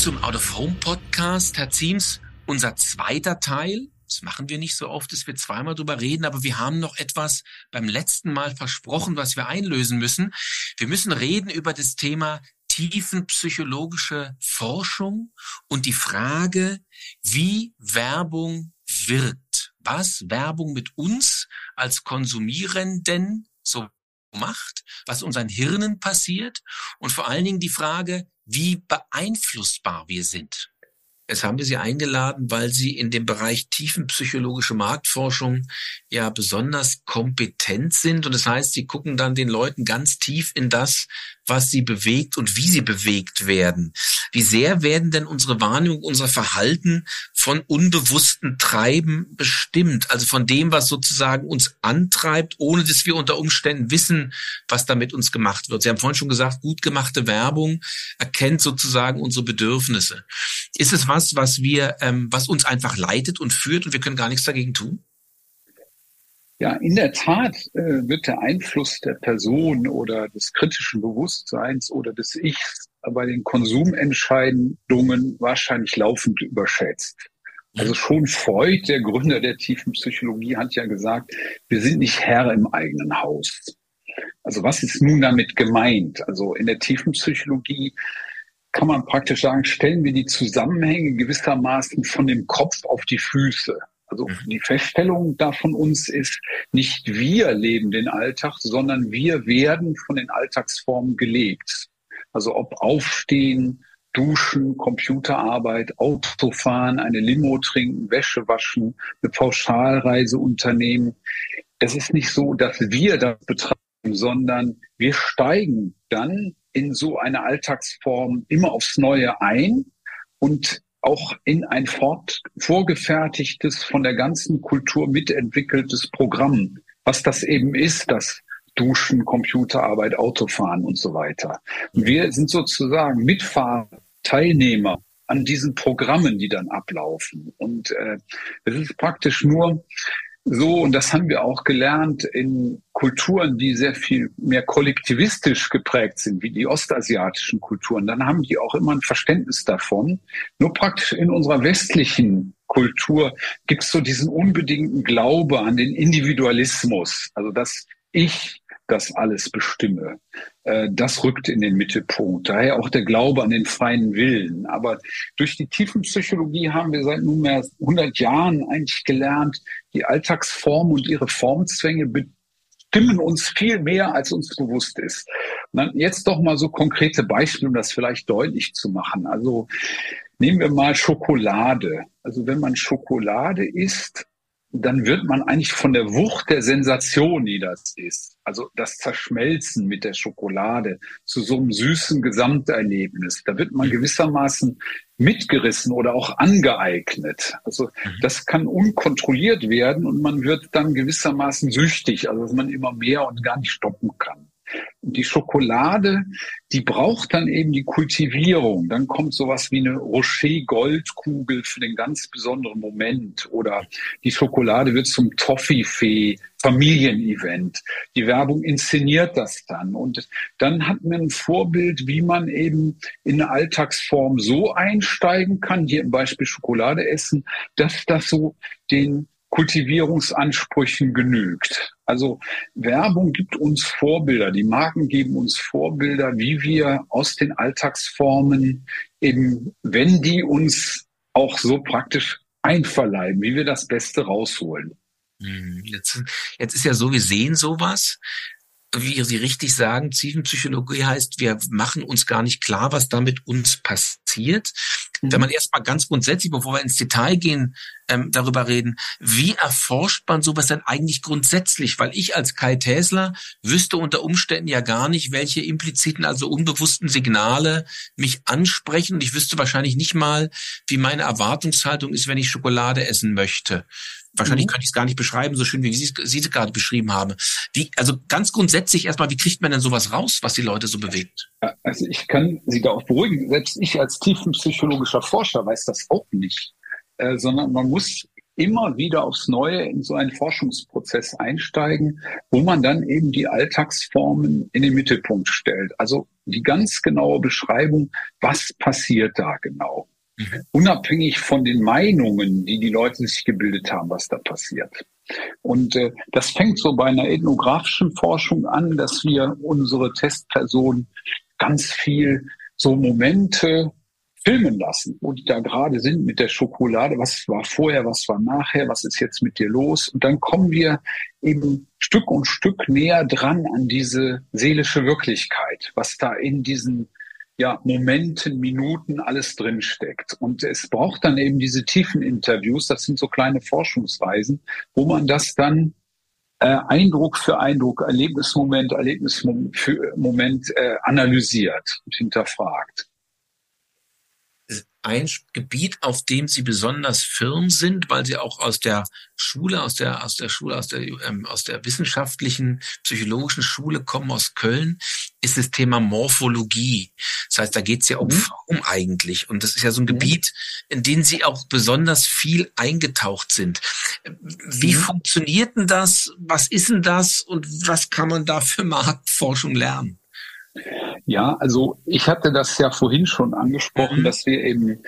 zum Out of Home Podcast. Herr Ziems, unser zweiter Teil. Das machen wir nicht so oft, dass wir zweimal drüber reden, aber wir haben noch etwas beim letzten Mal versprochen, was wir einlösen müssen. Wir müssen reden über das Thema tiefenpsychologische Forschung und die Frage, wie Werbung wirkt. Was Werbung mit uns als Konsumierenden so macht, was unseren Hirnen passiert und vor allen Dingen die Frage, wie beeinflussbar wir sind. Jetzt haben wir Sie eingeladen, weil Sie in dem Bereich tiefenpsychologische Marktforschung ja besonders kompetent sind. Und das heißt, Sie gucken dann den Leuten ganz tief in das, was sie bewegt und wie sie bewegt werden. Wie sehr werden denn unsere Wahrnehmung, unser Verhalten von unbewussten Treiben bestimmt? Also von dem, was sozusagen uns antreibt, ohne dass wir unter Umständen wissen, was da mit uns gemacht wird. Sie haben vorhin schon gesagt, gut gemachte Werbung erkennt sozusagen unsere Bedürfnisse. Ist es was, was wir, ähm, was uns einfach leitet und führt und wir können gar nichts dagegen tun? Ja, in der Tat äh, wird der Einfluss der Person oder des kritischen Bewusstseins oder des Ichs bei den Konsumentscheidungen wahrscheinlich laufend überschätzt. Also schon Freud, der Gründer der tiefen Psychologie, hat ja gesagt, wir sind nicht Herr im eigenen Haus. Also was ist nun damit gemeint? Also in der tiefen Psychologie kann man praktisch sagen, stellen wir die Zusammenhänge gewissermaßen von dem Kopf auf die Füße. Also mhm. die Feststellung da von uns ist, nicht wir leben den Alltag, sondern wir werden von den Alltagsformen gelebt. Also ob Aufstehen, Duschen, Computerarbeit, Autofahren, eine Limo trinken, Wäsche waschen, eine Pauschalreise unternehmen. Es ist nicht so, dass wir das betreiben, sondern wir steigen dann in so eine Alltagsform immer aufs Neue ein und auch in ein fort, vorgefertigtes, von der ganzen Kultur mitentwickeltes Programm, was das eben ist, das Duschen, Computerarbeit, Autofahren und so weiter. Und wir sind sozusagen Mitfahrer, Teilnehmer an diesen Programmen, die dann ablaufen. Und äh, es ist praktisch nur so, und das haben wir auch gelernt in Kulturen, die sehr viel mehr kollektivistisch geprägt sind, wie die ostasiatischen Kulturen, dann haben die auch immer ein Verständnis davon. Nur praktisch in unserer westlichen Kultur gibt es so diesen unbedingten Glaube an den Individualismus, also dass ich das alles bestimme. Äh, das rückt in den Mittelpunkt. Daher auch der Glaube an den freien Willen. Aber durch die Tiefenpsychologie haben wir seit nunmehr 100 Jahren eigentlich gelernt, die Alltagsform und ihre Formzwänge bestimmen uns viel mehr, als uns bewusst ist. Jetzt doch mal so konkrete Beispiele, um das vielleicht deutlich zu machen. Also nehmen wir mal Schokolade. Also wenn man Schokolade isst, dann wird man eigentlich von der Wucht der Sensation, die das ist, also das Zerschmelzen mit der Schokolade zu so einem süßen Gesamterlebnis, da wird man mhm. gewissermaßen mitgerissen oder auch angeeignet. Also mhm. das kann unkontrolliert werden und man wird dann gewissermaßen süchtig, also dass man immer mehr und gar nicht stoppen kann. Und die Schokolade, die braucht dann eben die Kultivierung. Dann kommt sowas wie eine Rocher-Goldkugel für den ganz besonderen Moment. Oder die Schokolade wird zum Toffifee, Familienevent. Die Werbung inszeniert das dann. Und dann hat man ein Vorbild, wie man eben in eine Alltagsform so einsteigen kann, hier im Beispiel Schokolade essen, dass das so den Kultivierungsansprüchen genügt. Also Werbung gibt uns Vorbilder, die Marken geben uns Vorbilder, wie wir aus den Alltagsformen eben, wenn die uns auch so praktisch einverleiben, wie wir das Beste rausholen. Hm, jetzt, jetzt ist ja so, wir sehen sowas, wie Sie richtig sagen, Tiefenpsychologie heißt, wir machen uns gar nicht klar, was damit uns passiert. Mhm. Wenn man erstmal ganz grundsätzlich, bevor wir ins Detail gehen, ähm, darüber reden, wie erforscht man sowas denn eigentlich grundsätzlich? Weil ich als Kai Täsler wüsste unter Umständen ja gar nicht, welche impliziten, also unbewussten Signale mich ansprechen. Und ich wüsste wahrscheinlich nicht mal, wie meine Erwartungshaltung ist, wenn ich Schokolade essen möchte. Wahrscheinlich mhm. könnte ich es gar nicht beschreiben, so schön wie Sie es gerade beschrieben haben. Wie, also ganz grundsätzlich erstmal, wie kriegt man denn sowas raus, was die Leute so bewegt? Also ich kann Sie da auch beruhigen. Selbst ich als tiefenpsychologischer Forscher weiß das auch nicht, äh, sondern man muss immer wieder aufs Neue in so einen Forschungsprozess einsteigen, wo man dann eben die Alltagsformen in den Mittelpunkt stellt. Also die ganz genaue Beschreibung, was passiert da genau. Mhm. Unabhängig von den Meinungen, die die Leute sich gebildet haben, was da passiert. Und äh, das fängt so bei einer ethnografischen Forschung an, dass wir unsere Testpersonen ganz viel so Momente filmen lassen, wo die da gerade sind mit der Schokolade. Was war vorher, was war nachher, was ist jetzt mit dir los? Und dann kommen wir eben Stück und Stück näher dran an diese seelische Wirklichkeit, was da in diesen ja, Momenten, Minuten alles drinsteckt. Und es braucht dann eben diese tiefen Interviews, das sind so kleine Forschungsweisen, wo man das dann äh, Eindruck für Eindruck, Erlebnismoment, Erlebnismoment für Moment äh, analysiert und hinterfragt ein Gebiet, auf dem sie besonders firm sind, weil sie auch aus der Schule, aus der aus der Schule, aus der ähm, aus der wissenschaftlichen psychologischen Schule kommen aus Köln, ist das Thema Morphologie. Das heißt, da geht es ja um mhm. Form eigentlich, und das ist ja so ein mhm. Gebiet, in dem sie auch besonders viel eingetaucht sind. Wie mhm. funktioniert denn das? Was ist denn das? Und was kann man da für Marktforschung lernen? Ja, also ich hatte das ja vorhin schon angesprochen, mhm. dass wir eben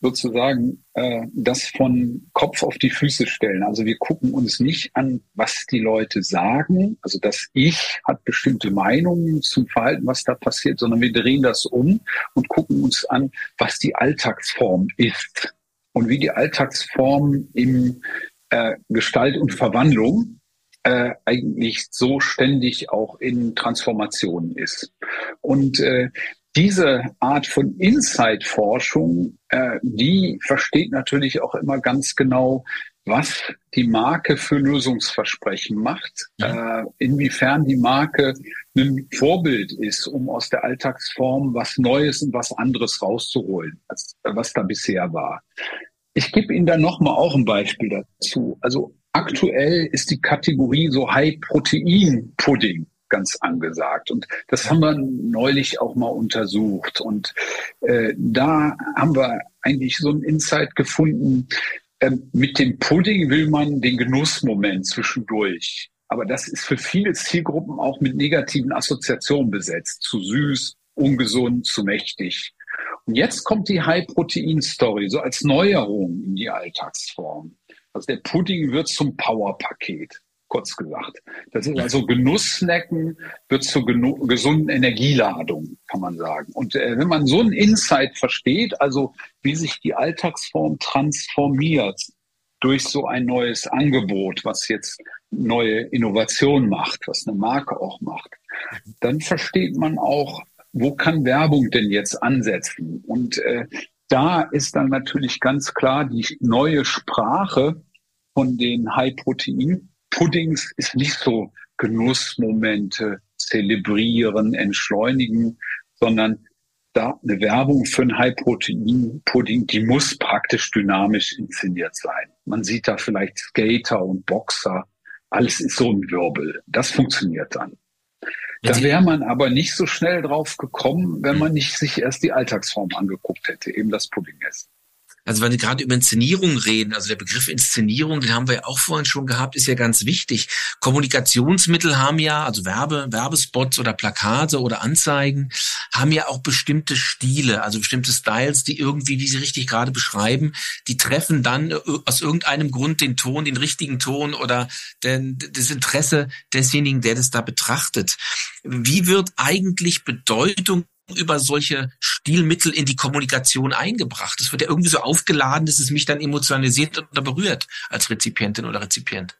sozusagen äh, das von Kopf auf die Füße stellen. Also wir gucken uns nicht an, was die Leute sagen, also das Ich hat bestimmte Meinungen zum Verhalten, was da passiert, sondern wir drehen das um und gucken uns an, was die Alltagsform ist und wie die Alltagsform im äh, Gestalt und Verwandlung äh, eigentlich so ständig auch in Transformation ist. Und äh, diese Art von Insight-Forschung, äh, die versteht natürlich auch immer ganz genau, was die Marke für Lösungsversprechen macht, ja. äh, inwiefern die Marke ein Vorbild ist, um aus der Alltagsform was Neues und was anderes rauszuholen, als was da bisher war. Ich gebe Ihnen dann nochmal auch ein Beispiel dazu. Also aktuell ist die Kategorie so High-Protein-Pudding ganz angesagt. Und das haben wir neulich auch mal untersucht. Und äh, da haben wir eigentlich so ein Insight gefunden. Äh, mit dem Pudding will man den Genussmoment zwischendurch. Aber das ist für viele Zielgruppen auch mit negativen Assoziationen besetzt. Zu süß, ungesund, zu mächtig. Und jetzt kommt die High-Protein-Story, so als Neuerung in die Alltagsform. Also der Pudding wird zum Powerpaket, kurz gesagt. Das ist also Genusssnacken wird zur gesunden Energieladung, kann man sagen. Und äh, wenn man so ein Insight versteht, also wie sich die Alltagsform transformiert durch so ein neues Angebot, was jetzt neue Innovation macht, was eine Marke auch macht, dann versteht man auch, wo kann Werbung denn jetzt ansetzen? Und äh, da ist dann natürlich ganz klar die neue Sprache von den High-Protein-Puddings ist nicht so Genussmomente, zelebrieren, entschleunigen, sondern da eine Werbung für ein High-Protein-Pudding, die muss praktisch dynamisch inszeniert sein. Man sieht da vielleicht Skater und Boxer. Alles ist so ein Wirbel. Das funktioniert dann. Da wäre man aber nicht so schnell drauf gekommen, wenn man nicht sich erst die Alltagsform angeguckt hätte, eben das Pudding essen. Also wenn wir gerade über Inszenierung reden, also der Begriff Inszenierung, den haben wir ja auch vorhin schon gehabt, ist ja ganz wichtig. Kommunikationsmittel haben ja, also Werbe, Werbespots oder Plakate oder Anzeigen, haben ja auch bestimmte Stile, also bestimmte Styles, die irgendwie, wie Sie richtig gerade beschreiben, die treffen dann äh, aus irgendeinem Grund den Ton, den richtigen Ton oder den, das Interesse desjenigen, der das da betrachtet. Wie wird eigentlich Bedeutung über solche Stilmittel in die Kommunikation eingebracht. Es wird ja irgendwie so aufgeladen, dass es mich dann emotionalisiert oder berührt als Rezipientin oder Rezipient.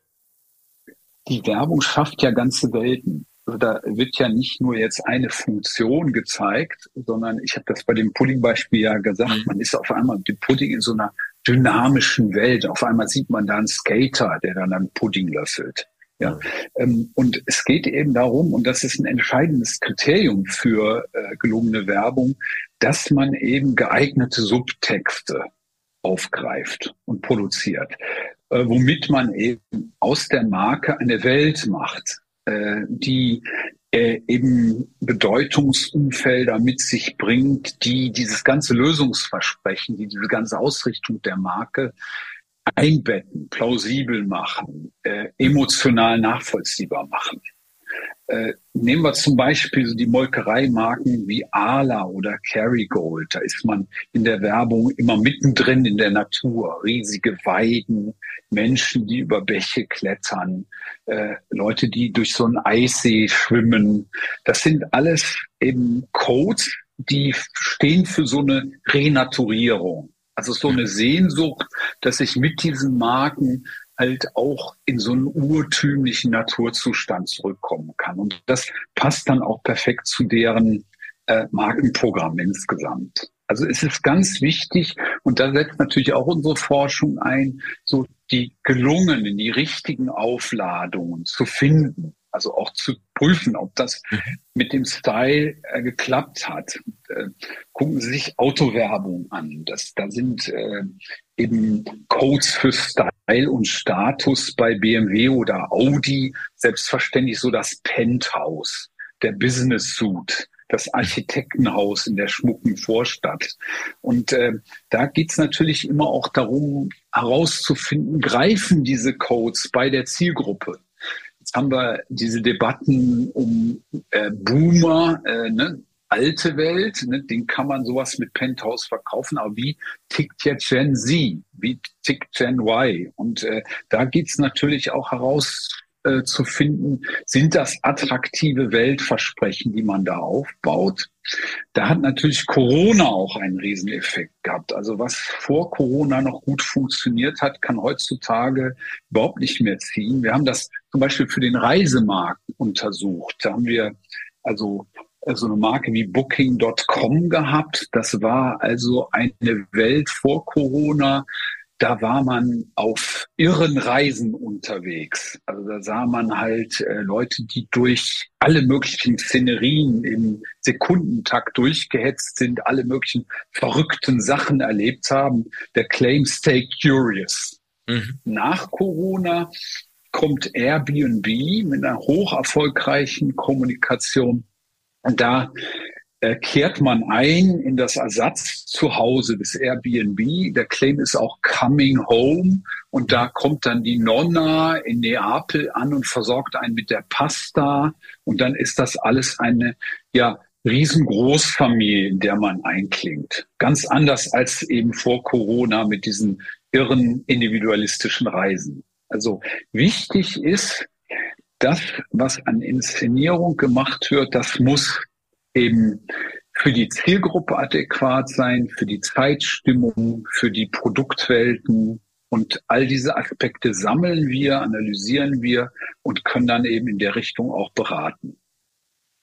Die Werbung schafft ja ganze Welten. Also da wird ja nicht nur jetzt eine Funktion gezeigt, sondern ich habe das bei dem Pudding-Beispiel ja gesagt, mhm. man ist auf einmal mit dem Pudding in so einer dynamischen Welt. Auf einmal sieht man da einen Skater, der dann einen Pudding löffelt. Ja, ähm, und es geht eben darum, und das ist ein entscheidendes Kriterium für äh, gelungene Werbung, dass man eben geeignete Subtexte aufgreift und produziert, äh, womit man eben aus der Marke eine Welt macht, äh, die eben Bedeutungsumfelder mit sich bringt, die dieses ganze Lösungsversprechen, die diese ganze Ausrichtung der Marke einbetten, plausibel machen, äh, emotional nachvollziehbar machen. Äh, nehmen wir zum Beispiel so die Molkereimarken wie Ala oder Kerrygold. Da ist man in der Werbung immer mittendrin in der Natur. Riesige Weiden, Menschen, die über Bäche klettern, äh, Leute, die durch so einen Eissee schwimmen. Das sind alles eben Codes, die stehen für so eine Renaturierung. Also so eine Sehnsucht, dass ich mit diesen Marken halt auch in so einen urtümlichen Naturzustand zurückkommen kann. Und das passt dann auch perfekt zu deren äh, Markenprogramm insgesamt. Also es ist ganz wichtig, und da setzt natürlich auch unsere Forschung ein, so die gelungenen, die richtigen Aufladungen zu finden. Also auch zu prüfen, ob das mhm. mit dem Style äh, geklappt hat. Äh, gucken Sie sich Autowerbung an. Das, da sind äh, eben Codes für Style und Status bei BMW oder Audi. Selbstverständlich so das Penthouse, der Business Suit das Architektenhaus in der schmucken Vorstadt. Und äh, da geht's natürlich immer auch darum, herauszufinden, greifen diese Codes bei der Zielgruppe. Jetzt haben wir diese Debatten um äh, Boomer, äh, ne? alte Welt, ne? den kann man sowas mit Penthouse verkaufen, aber wie tickt jetzt Gen Z, wie tickt Gen Y? Und äh, da geht's natürlich auch heraus äh, zu finden, sind das attraktive Weltversprechen, die man da aufbaut. Da hat natürlich Corona auch einen Rieseneffekt gehabt. Also was vor Corona noch gut funktioniert hat, kann heutzutage überhaupt nicht mehr ziehen. Wir haben das zum Beispiel für den Reisemarkt untersucht. Da haben wir also so eine Marke wie Booking.com gehabt. Das war also eine Welt vor Corona, da war man auf irren Reisen unterwegs. Also da sah man halt äh, Leute, die durch alle möglichen Szenerien im Sekundentakt durchgehetzt sind, alle möglichen verrückten Sachen erlebt haben. Der Claim Stay Curious. Mhm. Nach Corona kommt Airbnb mit einer hoch erfolgreichen Kommunikation. Und da äh, kehrt man ein in das Ersatzzuhause des Airbnb. Der Claim ist auch Coming Home und da kommt dann die Nonna in Neapel an und versorgt einen mit der Pasta und dann ist das alles eine ja Riesengroßfamilie, in der man einklingt. Ganz anders als eben vor Corona mit diesen irren individualistischen Reisen. Also wichtig ist, das, was an Inszenierung gemacht wird, das muss eben für die Zielgruppe adäquat sein, für die Zeitstimmung, für die Produktwelten. Und all diese Aspekte sammeln wir, analysieren wir und können dann eben in der Richtung auch beraten.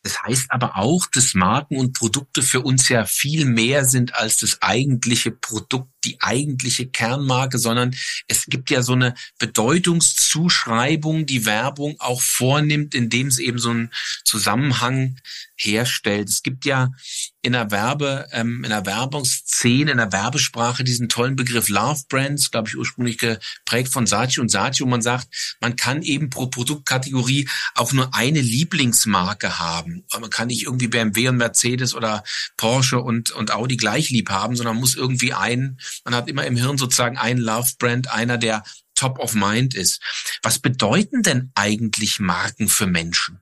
Das heißt aber auch, dass Marken und Produkte für uns ja viel mehr sind als das eigentliche Produkt, die eigentliche Kernmarke, sondern es gibt ja so eine Bedeutungszuschreibung, die Werbung auch vornimmt, indem es eben so einen Zusammenhang herstellt. Es gibt ja in der Werbe, ähm, in der Werbungsszene, in der Werbesprache diesen tollen Begriff Love Brands, glaube ich, ursprünglich geprägt von Saatchi und Saatchi, wo man sagt, man kann eben pro Produktkategorie auch nur eine Lieblingsmarke haben. Man kann nicht irgendwie BMW und Mercedes oder Porsche und, und Audi gleich lieb haben, sondern muss irgendwie einen, man hat immer im Hirn sozusagen einen Love Brand, einer, der top of mind ist. Was bedeuten denn eigentlich Marken für Menschen?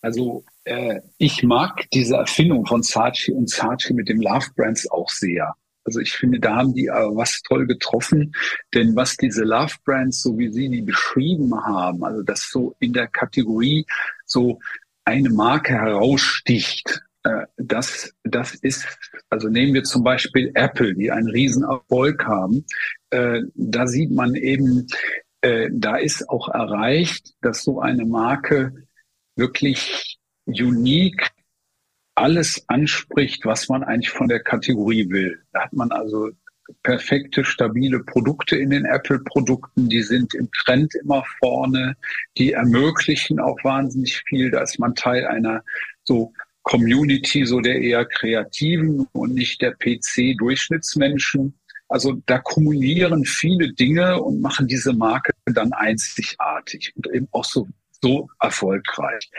Also äh, ich mag diese Erfindung von Saatchi und Saatchi mit dem Love Brands auch sehr. Also ich finde, da haben die aber was toll getroffen, denn was diese Love Brands, so wie Sie die beschrieben haben, also das so in der Kategorie so eine Marke heraussticht, äh, das, das ist, also nehmen wir zum Beispiel Apple, die einen riesen Erfolg haben, äh, da sieht man eben, äh, da ist auch erreicht, dass so eine Marke wirklich unique alles anspricht, was man eigentlich von der Kategorie will. Da hat man also perfekte, stabile Produkte in den Apple-Produkten, die sind im Trend immer vorne, die ermöglichen auch wahnsinnig viel. Da ist man Teil einer so Community, so der eher Kreativen und nicht der PC-Durchschnittsmenschen. Also da kumulieren viele Dinge und machen diese Marke dann einzigartig und eben auch so so erfolgreich.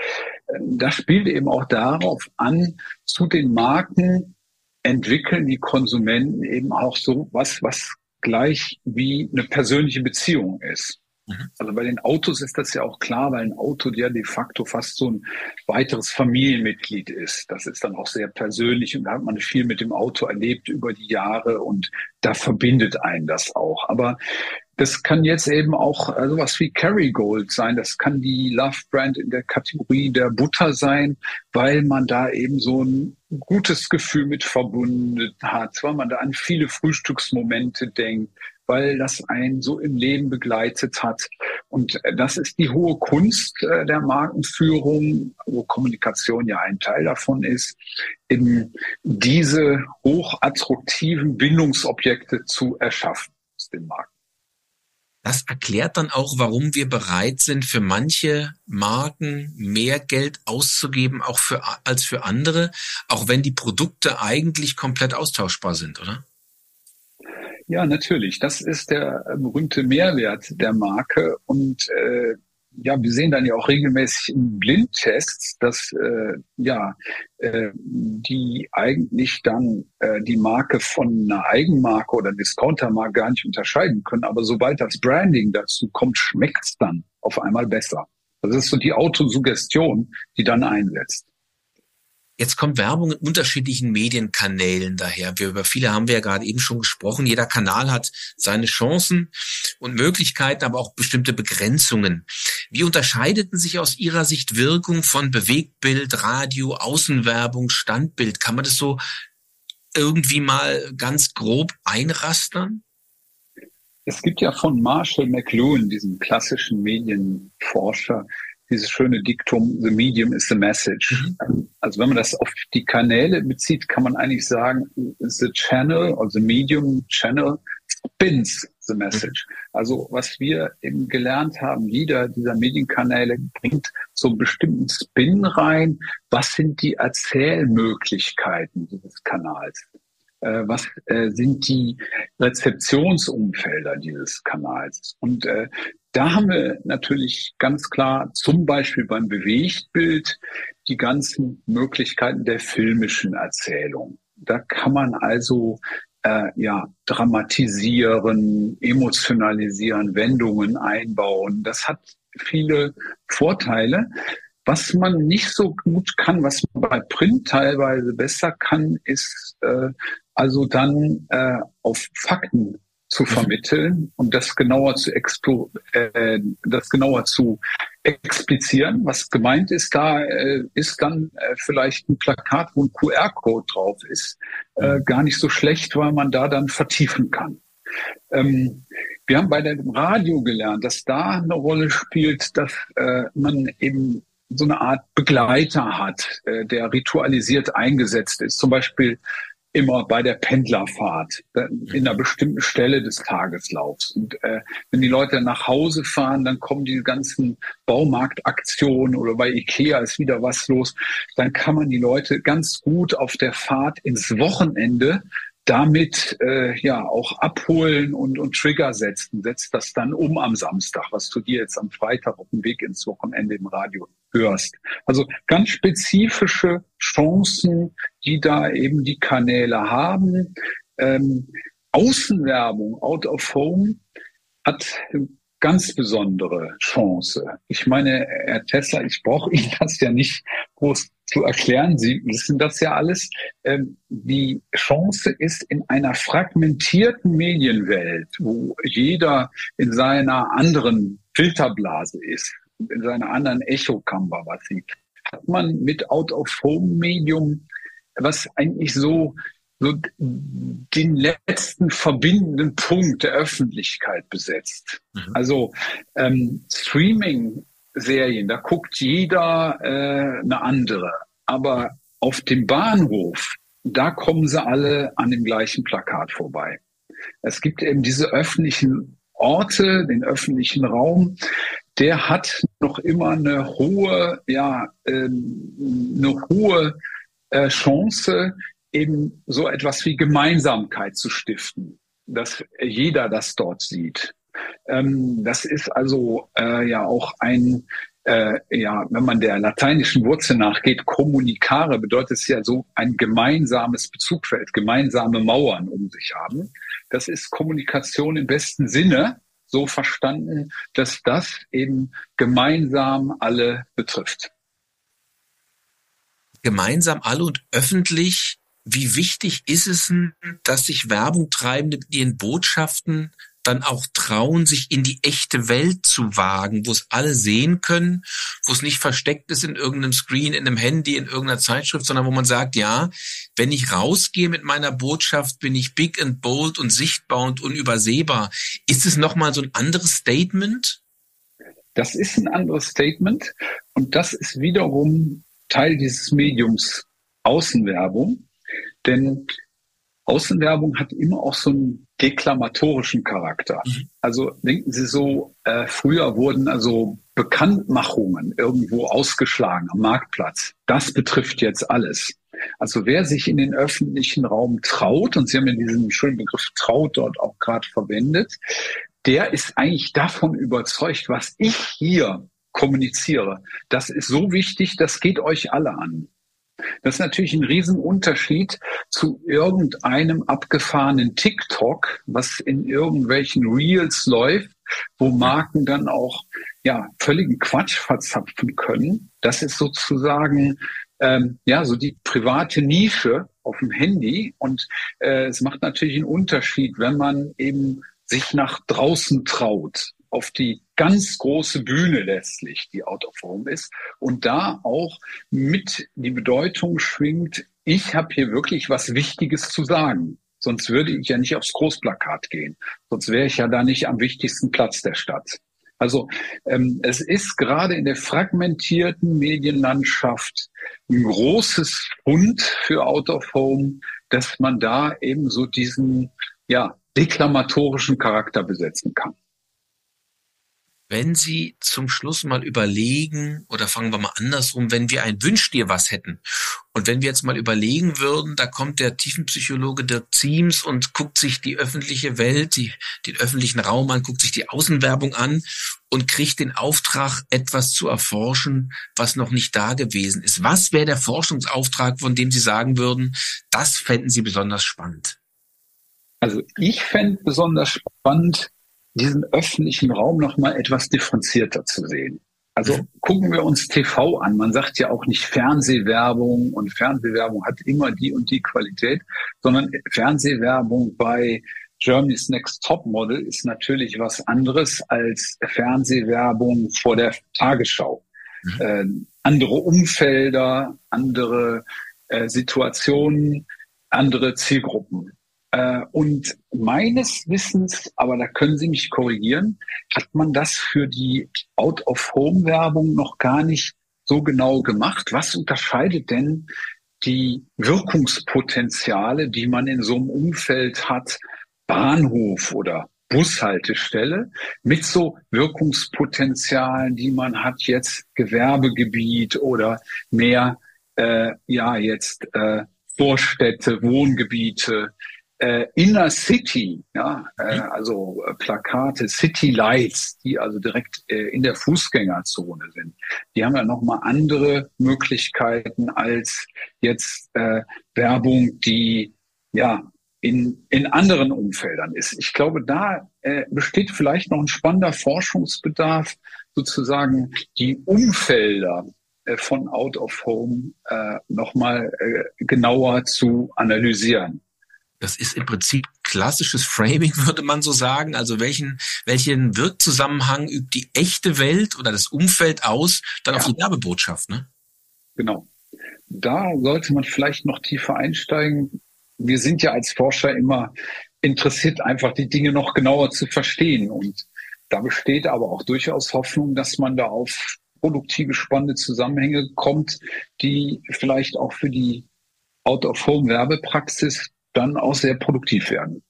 Das spielt eben auch darauf an, zu den Marken entwickeln die Konsumenten eben auch so was, was gleich wie eine persönliche Beziehung ist. Mhm. Also bei den Autos ist das ja auch klar, weil ein Auto ja de facto fast so ein weiteres Familienmitglied ist. Das ist dann auch sehr persönlich und da hat man viel mit dem Auto erlebt über die Jahre und da verbindet einen das auch. Aber das kann jetzt eben auch äh, sowas wie Kerrygold sein. Das kann die Love Brand in der Kategorie der Butter sein, weil man da eben so ein gutes Gefühl mit verbunden hat, weil man da an viele Frühstücksmomente denkt, weil das einen so im Leben begleitet hat. Und das ist die hohe Kunst äh, der Markenführung, wo Kommunikation ja ein Teil davon ist, eben diese hochattraktiven Bindungsobjekte zu erschaffen aus den Marken. Das erklärt dann auch, warum wir bereit sind, für manche Marken mehr Geld auszugeben, auch für, als für andere, auch wenn die Produkte eigentlich komplett austauschbar sind, oder? Ja, natürlich. Das ist der berühmte Mehrwert der Marke. Und äh, ja, wir sehen dann ja auch regelmäßig in Blindtests, dass äh, ja äh, die eigentlich dann äh, die Marke von einer Eigenmarke oder Discountermarke gar nicht unterscheiden können. Aber sobald das Branding dazu kommt, schmeckt's dann auf einmal besser. Das ist so die Autosuggestion, die dann einsetzt. Jetzt kommt Werbung in unterschiedlichen Medienkanälen daher. Wir, über viele haben wir ja gerade eben schon gesprochen. Jeder Kanal hat seine Chancen und Möglichkeiten, aber auch bestimmte Begrenzungen. Wie unterscheideten sich aus Ihrer Sicht Wirkung von Bewegtbild, Radio, Außenwerbung, Standbild? Kann man das so irgendwie mal ganz grob einrastern? Es gibt ja von Marshall McLuhan, diesem klassischen Medienforscher, dieses schöne Diktum, the medium is the message. Mhm. Also wenn man das auf die Kanäle bezieht, kann man eigentlich sagen, the channel or the medium channel spins the message. Mhm. Also was wir eben gelernt haben, jeder dieser Medienkanäle bringt so einen bestimmten Spin rein. Was sind die Erzählmöglichkeiten dieses Kanals? Äh, was äh, sind die Rezeptionsumfelder dieses Kanals. Und äh, da haben wir natürlich ganz klar zum Beispiel beim Bewegtbild die ganzen Möglichkeiten der filmischen Erzählung. Da kann man also äh, ja dramatisieren, emotionalisieren, Wendungen einbauen. Das hat viele Vorteile. Was man nicht so gut kann, was man bei Print teilweise besser kann, ist äh, also dann äh, auf Fakten zu mhm. vermitteln und das genauer zu explo äh, das genauer zu explizieren. Was gemeint ist, da äh, ist dann äh, vielleicht ein Plakat, wo ein QR-Code drauf ist, äh, mhm. gar nicht so schlecht, weil man da dann vertiefen kann. Ähm, wir haben bei dem Radio gelernt, dass da eine Rolle spielt, dass äh, man eben so eine Art Begleiter hat, äh, der ritualisiert eingesetzt ist. Zum Beispiel immer bei der Pendlerfahrt äh, in einer bestimmten Stelle des Tageslaufs. Und äh, wenn die Leute nach Hause fahren, dann kommen die ganzen Baumarktaktionen oder bei Ikea ist wieder was los. Dann kann man die Leute ganz gut auf der Fahrt ins Wochenende damit äh, ja auch abholen und, und Trigger setzen, setzt das dann um am Samstag, was du dir jetzt am Freitag auf dem Weg ins Wochenende im Radio hörst. Also ganz spezifische Chancen, die da eben die Kanäle haben. Ähm, Außenwerbung, out of home, hat ganz besondere Chance. Ich meine, Herr Tesla, ich brauche Ihnen das ja nicht groß zu erklären. Sie wissen das ja alles. Ähm, die Chance ist in einer fragmentierten Medienwelt, wo jeder in seiner anderen Filterblase ist, in seiner anderen Echokammer was sieht, hat man mit Out-of-Home-Medium was eigentlich so so den letzten verbindenden Punkt der Öffentlichkeit besetzt. Mhm. Also ähm, Streaming Serien, da guckt jeder äh, eine andere. Aber auf dem Bahnhof, da kommen sie alle an dem gleichen Plakat vorbei. Es gibt eben diese öffentlichen Orte, den öffentlichen Raum, der hat noch immer eine hohe, ja, äh, eine hohe äh, Chance, eben so etwas wie Gemeinsamkeit zu stiften, dass jeder das dort sieht. Ähm, das ist also äh, ja auch ein äh, ja, wenn man der lateinischen Wurzel nachgeht, communicare bedeutet es ja so ein gemeinsames Bezugfeld, gemeinsame Mauern um sich haben. Das ist Kommunikation im besten Sinne, so verstanden, dass das eben gemeinsam alle betrifft. Gemeinsam alle und öffentlich wie wichtig ist es, dass sich Werbung treibende mit ihren Botschaften dann auch trauen, sich in die echte Welt zu wagen, wo es alle sehen können, wo es nicht versteckt ist in irgendeinem Screen, in einem Handy, in irgendeiner Zeitschrift, sondern wo man sagt, ja, wenn ich rausgehe mit meiner Botschaft, bin ich big and bold und sichtbar und unübersehbar. Ist es nochmal so ein anderes Statement? Das ist ein anderes Statement und das ist wiederum Teil dieses Mediums Außenwerbung. Denn Außenwerbung hat immer auch so einen deklamatorischen Charakter. Mhm. Also denken Sie so, äh, früher wurden also Bekanntmachungen irgendwo ausgeschlagen am Marktplatz. Das betrifft jetzt alles. Also wer sich in den öffentlichen Raum traut, und Sie haben ja diesen schönen Begriff traut dort auch gerade verwendet, der ist eigentlich davon überzeugt, was ich hier kommuniziere. Das ist so wichtig, das geht euch alle an. Das ist natürlich ein Riesenunterschied zu irgendeinem abgefahrenen TikTok, was in irgendwelchen Reels läuft, wo Marken dann auch ja völligen Quatsch verzapfen können. Das ist sozusagen ähm, ja so die private Nische auf dem Handy und äh, es macht natürlich einen Unterschied, wenn man eben sich nach draußen traut auf die ganz große Bühne letztlich, die Out of Home ist. Und da auch mit die Bedeutung schwingt, ich habe hier wirklich was Wichtiges zu sagen. Sonst würde ich ja nicht aufs Großplakat gehen. Sonst wäre ich ja da nicht am wichtigsten Platz der Stadt. Also ähm, es ist gerade in der fragmentierten Medienlandschaft ein großes Fund für Out of Home, dass man da eben so diesen ja, deklamatorischen Charakter besetzen kann wenn Sie zum Schluss mal überlegen, oder fangen wir mal andersrum, wenn wir ein Wünsch dir was hätten und wenn wir jetzt mal überlegen würden, da kommt der Tiefenpsychologe Dirk Ziems und guckt sich die öffentliche Welt, die, den öffentlichen Raum an, guckt sich die Außenwerbung an und kriegt den Auftrag, etwas zu erforschen, was noch nicht da gewesen ist. Was wäre der Forschungsauftrag, von dem Sie sagen würden, das fänden Sie besonders spannend? Also ich fände besonders spannend, diesen öffentlichen Raum noch mal etwas differenzierter zu sehen. Also mhm. gucken wir uns TV an. Man sagt ja auch nicht Fernsehwerbung und Fernsehwerbung hat immer die und die Qualität, sondern Fernsehwerbung bei Germany's Next Top Model ist natürlich was anderes als Fernsehwerbung vor der Tagesschau. Mhm. Äh, andere Umfelder, andere äh, Situationen, andere Zielgruppen. Äh, und meines Wissens, aber da können Sie mich korrigieren, hat man das für die Out-of-Home-Werbung noch gar nicht so genau gemacht. Was unterscheidet denn die Wirkungspotenziale, die man in so einem Umfeld hat, Bahnhof oder Bushaltestelle, mit so Wirkungspotenzialen, die man hat jetzt Gewerbegebiet oder mehr, äh, ja, jetzt äh, Vorstädte, Wohngebiete, äh, Inner City, ja, äh, also äh, Plakate, City Lights, die also direkt äh, in der Fußgängerzone sind, die haben ja nochmal andere Möglichkeiten als jetzt äh, Werbung, die ja in, in anderen Umfeldern ist. Ich glaube, da äh, besteht vielleicht noch ein spannender Forschungsbedarf, sozusagen die Umfelder äh, von Out of Home äh, nochmal äh, genauer zu analysieren. Das ist im Prinzip klassisches Framing, würde man so sagen. Also welchen, welchen Wirkzusammenhang übt die echte Welt oder das Umfeld aus, dann ja. auf die Werbebotschaft, ne? Genau. Da sollte man vielleicht noch tiefer einsteigen. Wir sind ja als Forscher immer interessiert, einfach die Dinge noch genauer zu verstehen. Und da besteht aber auch durchaus Hoffnung, dass man da auf produktive, spannende Zusammenhänge kommt, die vielleicht auch für die Out-of-Home-Werbepraxis dann auch sehr produktiv werden.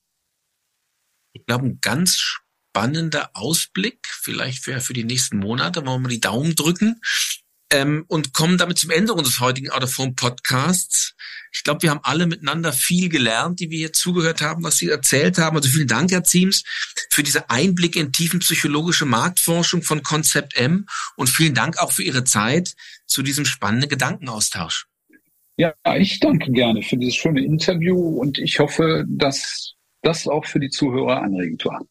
Ich glaube, ein ganz spannender Ausblick, vielleicht für, für die nächsten Monate, wollen wir die Daumen drücken. ähm, und kommen damit zum Ende unseres heutigen Out Podcasts. Ich glaube, wir haben alle miteinander viel gelernt, die wir hier zugehört haben, was Sie erzählt haben. Also vielen Dank, Herr Ziems, für diese Einblicke in tiefenpsychologische Marktforschung von Konzept M und vielen Dank auch für Ihre Zeit zu diesem spannenden Gedankenaustausch. Ja, ich danke gerne für dieses schöne Interview und ich hoffe, dass das auch für die Zuhörer anregend war.